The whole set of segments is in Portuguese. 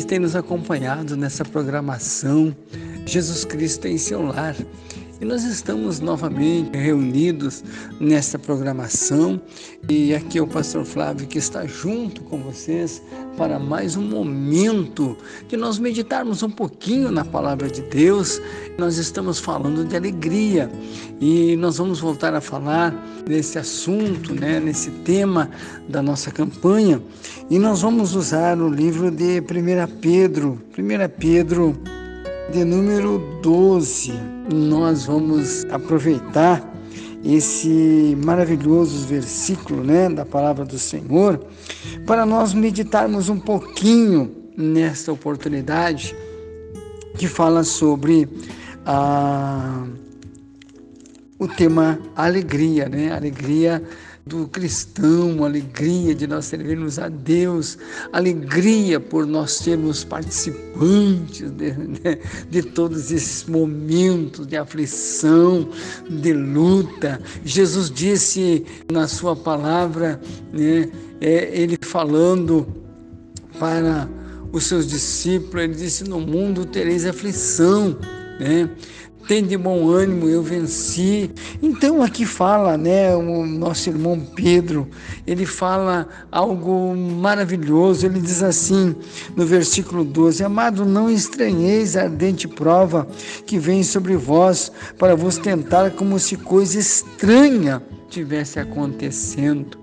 que tem nos acompanhado nessa programação Jesus Cristo em seu lar. E nós estamos novamente reunidos nesta programação e aqui é o pastor Flávio que está junto com vocês para mais um momento de nós meditarmos um pouquinho na palavra de Deus. Nós estamos falando de alegria e nós vamos voltar a falar nesse assunto, né, nesse tema da nossa campanha e nós vamos usar o livro de 1 Pedro, 1 Pedro de número 12. Nós vamos aproveitar esse maravilhoso versículo, né, da palavra do Senhor, para nós meditarmos um pouquinho nesta oportunidade que fala sobre a, o tema alegria, né? Alegria do cristão, alegria de nós servirmos a Deus, alegria por nós sermos participantes de, de, de, todos esses momentos de aflição, de luta. Jesus disse na sua palavra, né, é, ele falando para os seus discípulos, ele disse: No mundo tereis aflição, né? Tem de bom ânimo, eu venci. Então aqui fala, né, o nosso irmão Pedro, ele fala algo maravilhoso. Ele diz assim, no versículo 12: Amado, não estranheis a ardente prova que vem sobre vós para vos tentar como se coisa estranha tivesse acontecendo.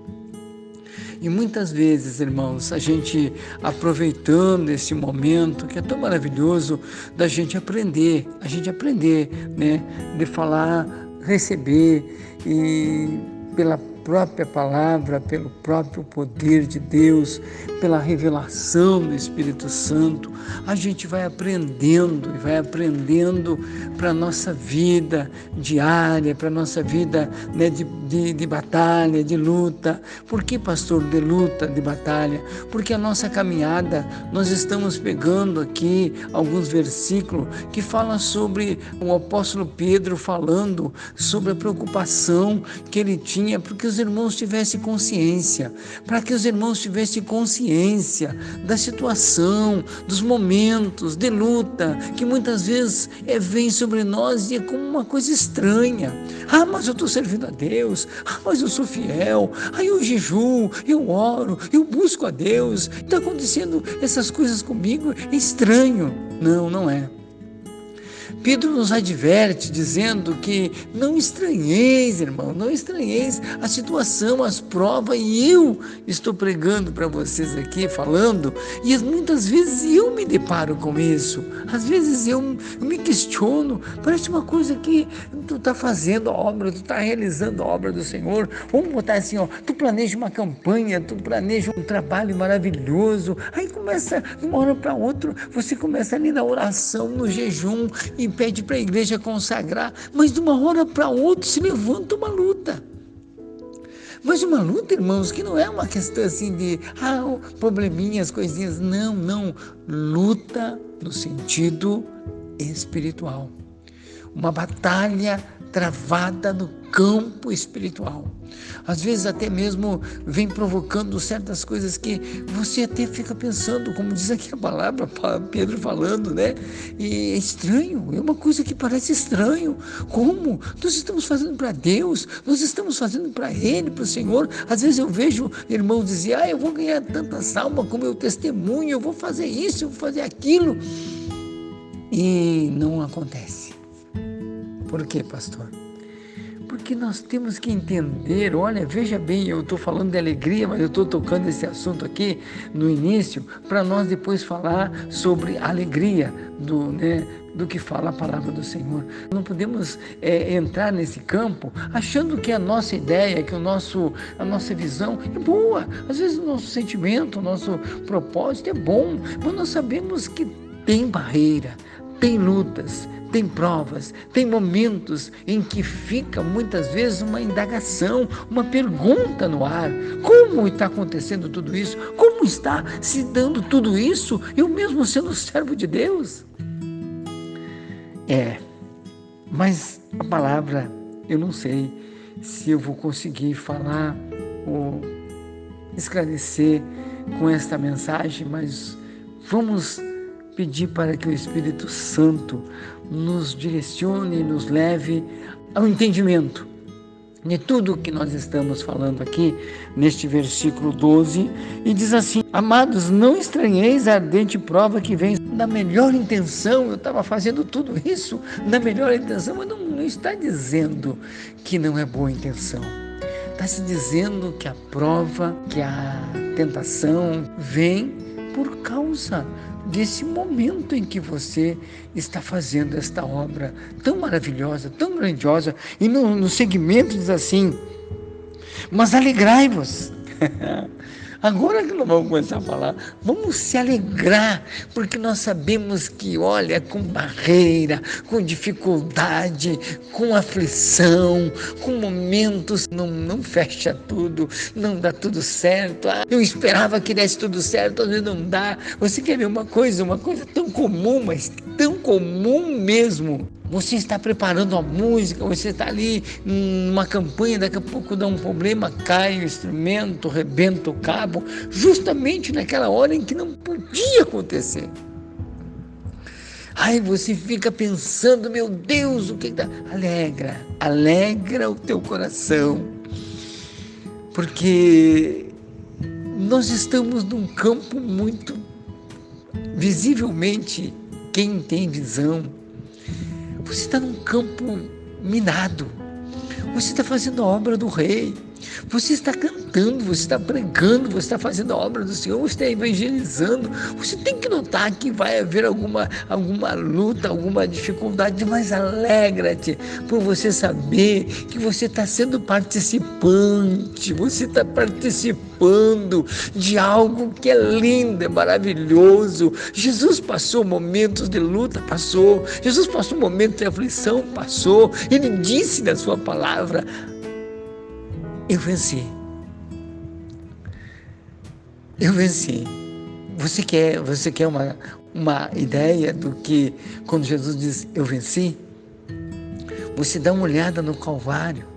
E muitas vezes, irmãos, a gente aproveitando esse momento que é tão maravilhoso da gente aprender, a gente aprender, né, de falar, receber e pela própria palavra, pelo próprio poder de Deus, pela revelação do Espírito Santo, a gente vai aprendendo e vai aprendendo para a nossa vida diária, para a nossa vida né, de, de, de batalha, de luta. Por que, pastor, de luta, de batalha? Porque a nossa caminhada, nós estamos pegando aqui alguns versículos que falam sobre o apóstolo Pedro falando sobre a preocupação que ele tinha, porque os irmãos tivessem consciência, para que os irmãos tivessem consciência da situação, dos momentos de luta que muitas vezes é, vem sobre nós e é como uma coisa estranha. Ah, mas eu estou servindo a Deus, ah, mas eu sou fiel, ah, eu jejuo, eu oro, eu busco a Deus, está acontecendo essas coisas comigo, é estranho. Não, não é. Pedro nos adverte dizendo que não estranheis, irmão, não estranheis a situação, as provas, e eu estou pregando para vocês aqui, falando, e muitas vezes eu me deparo com isso. Às vezes eu, me questiono, parece uma coisa que tu está fazendo a obra, tu está realizando a obra do Senhor. Vamos botar assim, ó, tu planeja uma campanha, tu planeja um trabalho maravilhoso, aí começa, de uma hora para outra, você começa ali na oração, no jejum, e pede para a igreja consagrar, mas de uma hora para outra se levanta uma luta. Mas uma luta, irmãos, que não é uma questão assim de ah, probleminhas, coisinhas. Não, não. Luta no sentido espiritual. Uma batalha travada no campo espiritual. Às vezes até mesmo vem provocando certas coisas que você até fica pensando, como diz aqui a palavra, Pedro falando, né? E é estranho, é uma coisa que parece estranho. Como? Nós estamos fazendo para Deus, nós estamos fazendo para Ele, para o Senhor. Às vezes eu vejo irmãos dizer, ah, eu vou ganhar tanta salma com meu testemunho, eu vou fazer isso, eu vou fazer aquilo. E não acontece. Por quê, pastor? Porque nós temos que entender, olha, veja bem, eu estou falando de alegria, mas eu estou tocando esse assunto aqui no início, para nós depois falar sobre alegria do, né, do que fala a palavra do Senhor. Não podemos é, entrar nesse campo achando que a nossa ideia, que o nosso, a nossa visão é boa. Às vezes o nosso sentimento, o nosso propósito é bom, mas nós sabemos que tem barreira, tem lutas, tem provas, tem momentos em que fica muitas vezes uma indagação, uma pergunta no ar: como está acontecendo tudo isso? Como está se dando tudo isso? Eu mesmo sendo servo de Deus? É, mas a palavra eu não sei se eu vou conseguir falar ou esclarecer com esta mensagem, mas vamos pedir para que o Espírito Santo nos direcione nos leve ao entendimento de tudo que nós estamos falando aqui neste versículo 12 e diz assim: Amados, não estranheis a ardente prova que vem da melhor intenção. Eu estava fazendo tudo isso na melhor intenção, mas não, não está dizendo que não é boa intenção. Está se dizendo que a prova, que a tentação vem por causa desse momento em que você está fazendo esta obra tão maravilhosa, tão grandiosa, e no, no segmento diz assim: Mas alegrai-vos. Agora que nós vamos começar a falar, vamos se alegrar, porque nós sabemos que, olha, com barreira, com dificuldade, com aflição, com momentos, não, não fecha tudo, não dá tudo certo. Ah, eu esperava que desse tudo certo, vezes não dá. Você quer ver uma coisa, uma coisa tão comum, mas tão comum mesmo. Você está preparando a música, você está ali numa campanha, daqui a pouco dá um problema, cai o instrumento, rebenta o cabo, justamente naquela hora em que não podia acontecer. Aí você fica pensando, meu Deus, o que dá? Alegra, alegra o teu coração, porque nós estamos num campo muito visivelmente, quem tem visão, você está num campo minado. Você está fazendo a obra do rei. Você está cantando, você está pregando, você está fazendo a obra do Senhor, você está evangelizando. Você tem que notar que vai haver alguma, alguma luta, alguma dificuldade, mas alegra-te por você saber que você está sendo participante, você está participando de algo que é lindo, é maravilhoso. Jesus passou momentos de luta, passou. Jesus passou momentos de aflição, passou. Ele disse na sua palavra: eu venci. Eu venci. Você quer, você quer uma, uma ideia do que quando Jesus diz eu venci? Você dá uma olhada no Calvário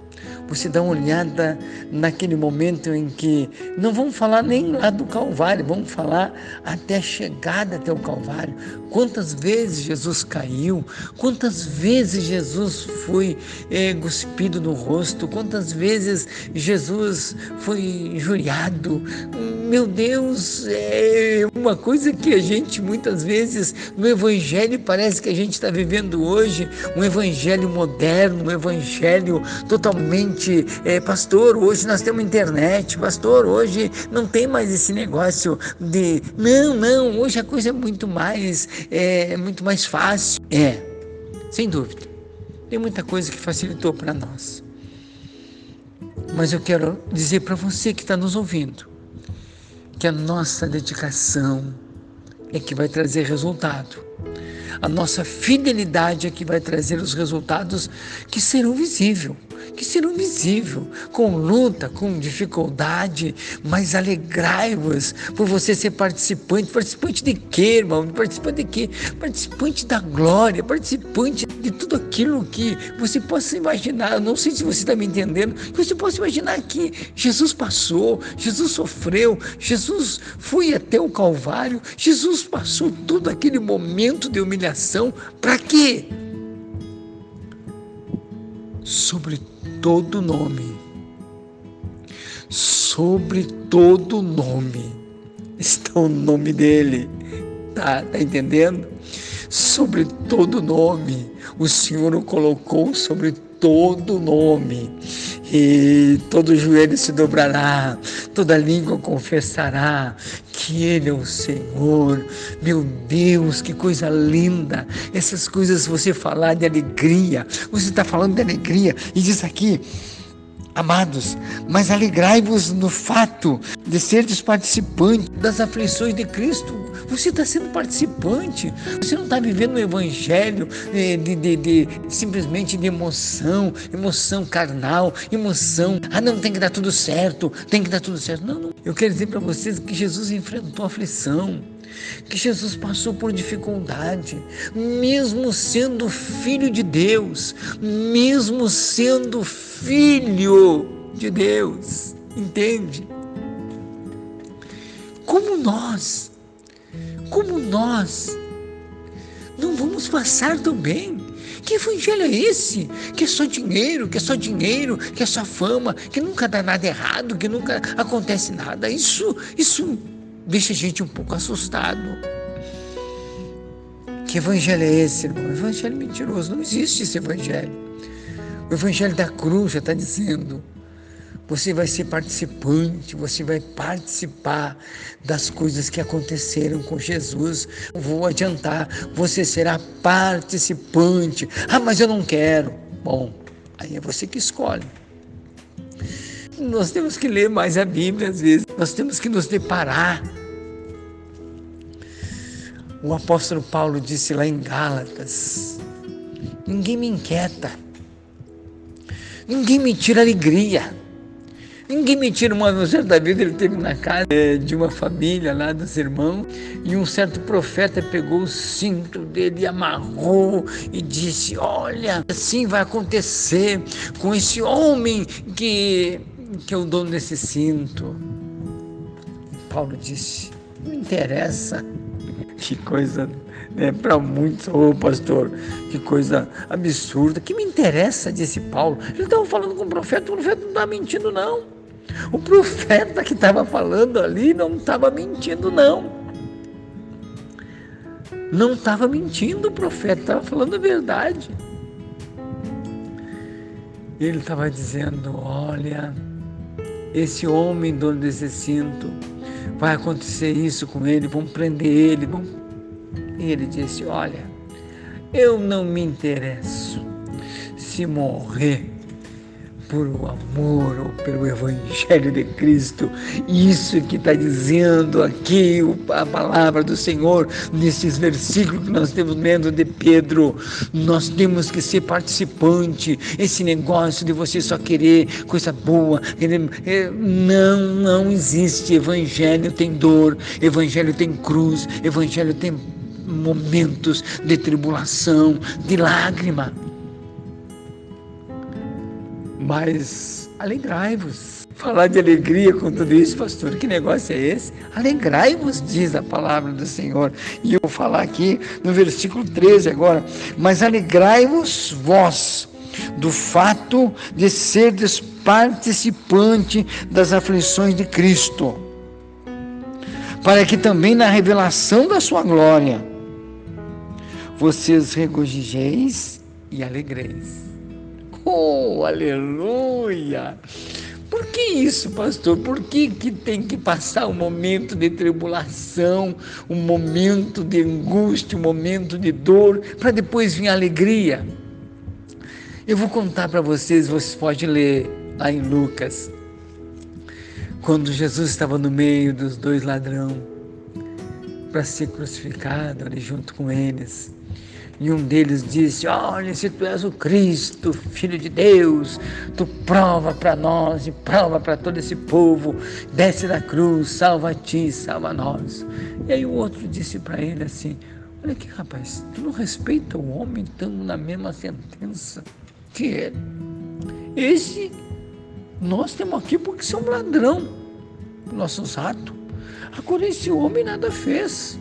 você dá uma olhada naquele momento em que não vamos falar nem lá do Calvário, vamos falar até a chegada até o Calvário. Quantas vezes Jesus caiu, quantas vezes Jesus foi é, cuspido no rosto, quantas vezes Jesus foi injuriado. Meu Deus, é uma coisa que a gente muitas vezes no Evangelho parece que a gente está vivendo hoje, um Evangelho moderno, um Evangelho totalmente é, pastor, hoje nós temos internet, pastor, hoje não tem mais esse negócio de não, não, hoje a coisa é muito mais, é, muito mais fácil. É, sem dúvida. Tem muita coisa que facilitou para nós. Mas eu quero dizer para você que está nos ouvindo que a nossa dedicação é que vai trazer resultado. A nossa fidelidade é que vai trazer os resultados que serão visíveis que serão visíveis, com luta, com dificuldade, mas alegrai-vos por você ser participante. Participante de quê, irmão? Participante de quê? Participante da glória, participante de tudo aquilo que você possa imaginar. Eu não sei se você está me entendendo, que você possa imaginar que Jesus passou, Jesus sofreu, Jesus foi até o Calvário, Jesus passou todo aquele momento de humilhação. Para quê? Sobre todo nome, sobre todo nome está o nome dele. Tá, tá entendendo? Sobre todo nome, o Senhor o colocou sobre todo nome. E todo joelho se dobrará, toda língua confessará que Ele é o Senhor. Meu Deus, que coisa linda! Essas coisas você falar de alegria, você está falando de alegria, e diz aqui. Amados, mas alegrai-vos no fato de seres participantes das aflições de Cristo. Você está sendo participante. Você não está vivendo um evangelho de, de, de, de, simplesmente de emoção, emoção carnal, emoção. Ah, não, tem que dar tudo certo, tem que dar tudo certo. Não, não. Eu quero dizer para vocês que Jesus enfrentou aflição que Jesus passou por dificuldade, mesmo sendo filho de Deus, mesmo sendo filho de Deus, entende? Como nós, como nós não vamos passar do bem. Que evangelho é esse? Que é só dinheiro, que é só dinheiro, que é só fama, que nunca dá nada errado, que nunca acontece nada. Isso, isso deixa a gente um pouco assustado. Que evangelho é esse, irmão? Evangelho mentiroso. Não existe esse evangelho. O evangelho da cruz já está dizendo você vai ser participante, você vai participar das coisas que aconteceram com Jesus. Vou adiantar, você será participante. Ah, mas eu não quero. Bom, aí é você que escolhe. Nós temos que ler mais a Bíblia às vezes, nós temos que nos deparar. O apóstolo Paulo disse lá em Gálatas: ninguém me inquieta, ninguém me tira alegria. Ninguém me tira uma certa vida, ele teve na casa de uma família lá dos irmãos, e um certo profeta pegou o cinto dele, amarrou e disse: Olha, assim vai acontecer com esse homem que, que é o dono desse cinto. Paulo disse: Não interessa. Que coisa né, para muitos, ô pastor, que coisa absurda. Que me interessa, disse Paulo. Ele estava falando com o profeta, o profeta não está mentindo, não. O profeta que estava falando ali não estava mentindo, não. Não estava mentindo o profeta, estava falando a verdade. Ele estava dizendo: Olha, esse homem dono desse cinto, vai acontecer isso com ele, vão prender ele. Vão... E ele disse: Olha, eu não me interesso se morrer por o amor ou pelo Evangelho de Cristo. Isso que está dizendo aqui a palavra do Senhor, nesses versículos que nós temos lendo de Pedro. Nós temos que ser participante. Esse negócio de você só querer coisa boa, é, não, não existe. Evangelho tem dor, Evangelho tem cruz, Evangelho tem momentos de tribulação, de lágrima mas alegrai-vos. Falar de alegria com tudo isso, pastor, que negócio é esse? Alegrai-vos, diz a palavra do Senhor. E eu vou falar aqui no versículo 13 agora. Mas alegrai-vos vós do fato de serdes participante das aflições de Cristo, para que também na revelação da sua glória vocês regozijeis e alegreis. Oh, aleluia! Por que isso, pastor? Por que, que tem que passar um momento de tribulação, um momento de angústia, um momento de dor, para depois vir a alegria? Eu vou contar para vocês, vocês podem ler lá em Lucas, quando Jesus estava no meio dos dois ladrões para ser crucificado ali junto com eles. E um deles disse: Olha, se tu és o Cristo, Filho de Deus, tu prova para nós e prova para todo esse povo, desce da cruz, salva a ti, salva nós. E aí o outro disse para ele assim: Olha aqui, rapaz, tu não respeita o homem, estamos na mesma sentença que ele. Esse, nós temos aqui porque somos ladrão, nossos atos. Agora esse homem nada fez.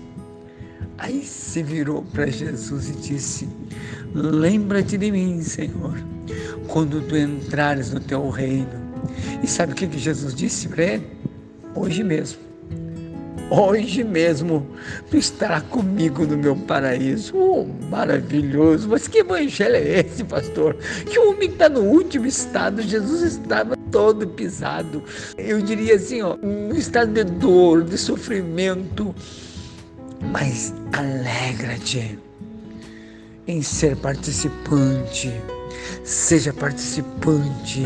Aí se virou para Jesus e disse: Lembra-te de mim, Senhor, quando tu entrares no teu reino. E sabe o que, Jesus disse para ele? Hoje mesmo. Hoje mesmo tu estará comigo no meu paraíso. Oh, maravilhoso! Mas que evangelho é esse, pastor? Que o homem está no último estado, Jesus estava todo pisado. Eu diria assim, ó, um estado de dor, de sofrimento mas alegra-te em ser participante. Seja participante,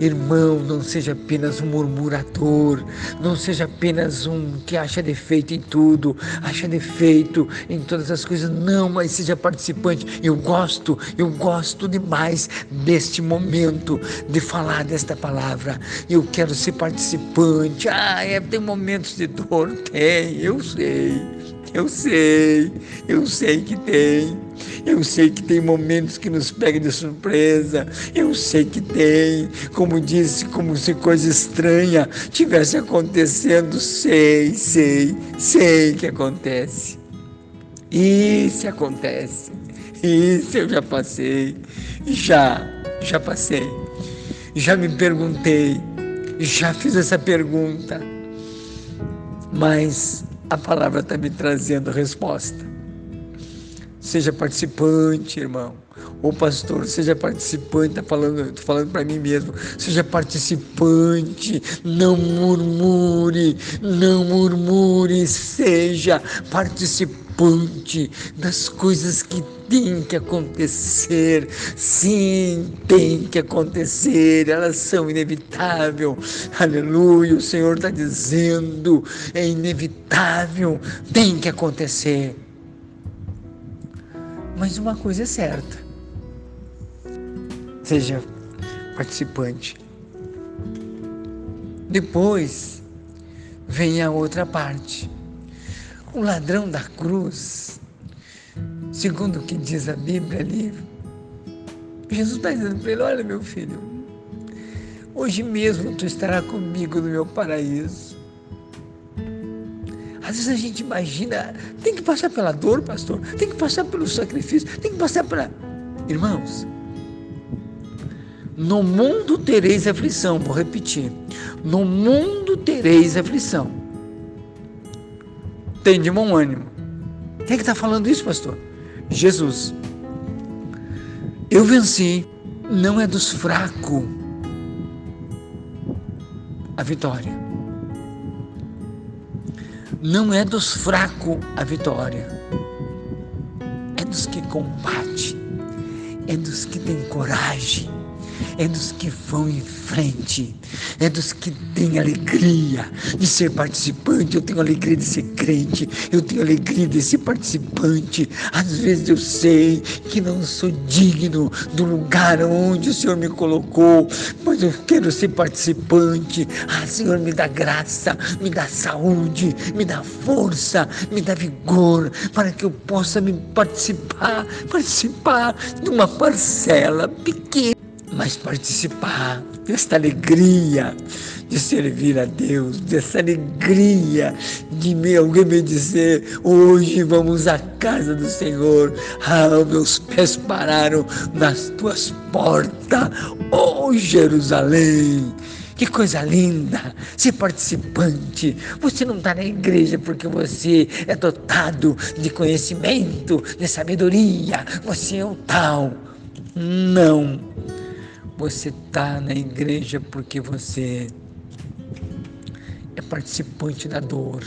irmão, não seja apenas um murmurador, não seja apenas um que acha defeito em tudo, acha defeito em todas as coisas, não, mas seja participante. Eu gosto, eu gosto demais deste momento de falar desta palavra. Eu quero ser participante. Ah, é, tem momentos de dor, tem, eu sei eu sei, eu sei que tem. Eu sei que tem momentos que nos pega de surpresa. Eu sei que tem. Como disse, como se coisa estranha tivesse acontecendo. Sei, sei, sei que acontece. Isso acontece. Isso eu já passei. Já, já passei. Já me perguntei. Já fiz essa pergunta. Mas a palavra está me trazendo resposta. Seja participante, irmão. Ô pastor, seja participante, tá falando, falando para mim mesmo. Seja participante, não murmure, não murmure, seja participante das coisas que tem que acontecer. Sim, tem que acontecer. Elas são inevitáveis. Aleluia. O Senhor está dizendo: é inevitável, tem que acontecer. Mas uma coisa é certa: seja participante. Depois vem a outra parte. O ladrão da cruz, segundo o que diz a Bíblia ali, Jesus está dizendo para ele: Olha, meu filho, hoje mesmo tu estarás comigo no meu paraíso. Às vezes a gente imagina, tem que passar pela dor, pastor, tem que passar pelo sacrifício, tem que passar pela. Irmãos, no mundo tereis aflição, vou repetir. No mundo tereis aflição. Tem de bom ânimo. Quem é que está falando isso, pastor? Jesus. Eu venci, não é dos fracos a vitória. Não é dos fracos a vitória, é dos que combate, é dos que têm coragem, é dos que vão em frente, é dos que têm alegria de ser participante. Eu tenho alegria de ser crente, eu tenho alegria de ser participante. Às vezes eu sei que não sou digno do lugar onde o Senhor me colocou, mas eu quero ser participante. Ah, Senhor, me dá graça, me dá saúde, me dá força, me dá vigor para que eu possa me participar, participar de uma parcela pequena mas participar desta alegria de servir a Deus, dessa alegria de me, alguém me dizer: hoje vamos à casa do Senhor. Ah, meus pés pararam nas tuas portas, oh Jerusalém. Que coisa linda ser participante. Você não está na igreja porque você é dotado de conhecimento, de sabedoria. Você é o tal. Não você está na igreja porque você é participante da dor.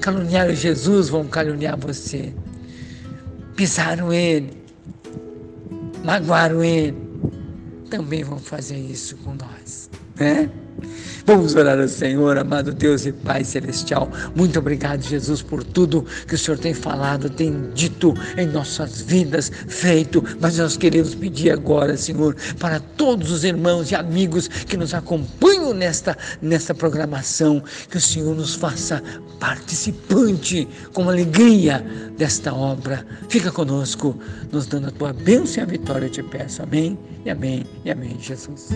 Caluniaram Jesus, vão caluniar você. Pisaram ele, magoaram ele, também vão fazer isso com nós, né? Vamos orar ao Senhor, amado Deus e Pai Celestial. Muito obrigado, Jesus, por tudo que o Senhor tem falado, tem dito em nossas vidas, feito. Mas nós queremos pedir agora, Senhor, para todos os irmãos e amigos que nos acompanham nesta, nesta programação, que o Senhor nos faça participante com alegria desta obra. Fica conosco, nos dando a tua bênção e a vitória, eu te peço. Amém e amém e amém, Jesus.